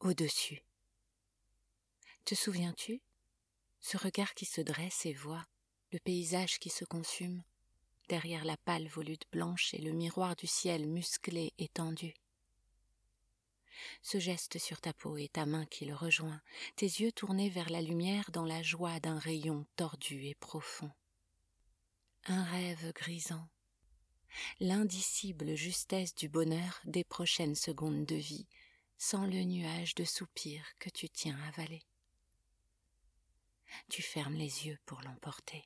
au-dessus. Te souviens-tu? Ce regard qui se dresse et voit, le paysage qui se consume, derrière la pâle volute blanche et le miroir du ciel musclé et tendu. Ce geste sur ta peau et ta main qui le rejoint, tes yeux tournés vers la lumière dans la joie d'un rayon tordu et profond. Un rêve grisant, l'indicible justesse du bonheur des prochaines secondes de vie, sans le nuage de soupirs que tu tiens avalé. Tu fermes les yeux pour l'emporter.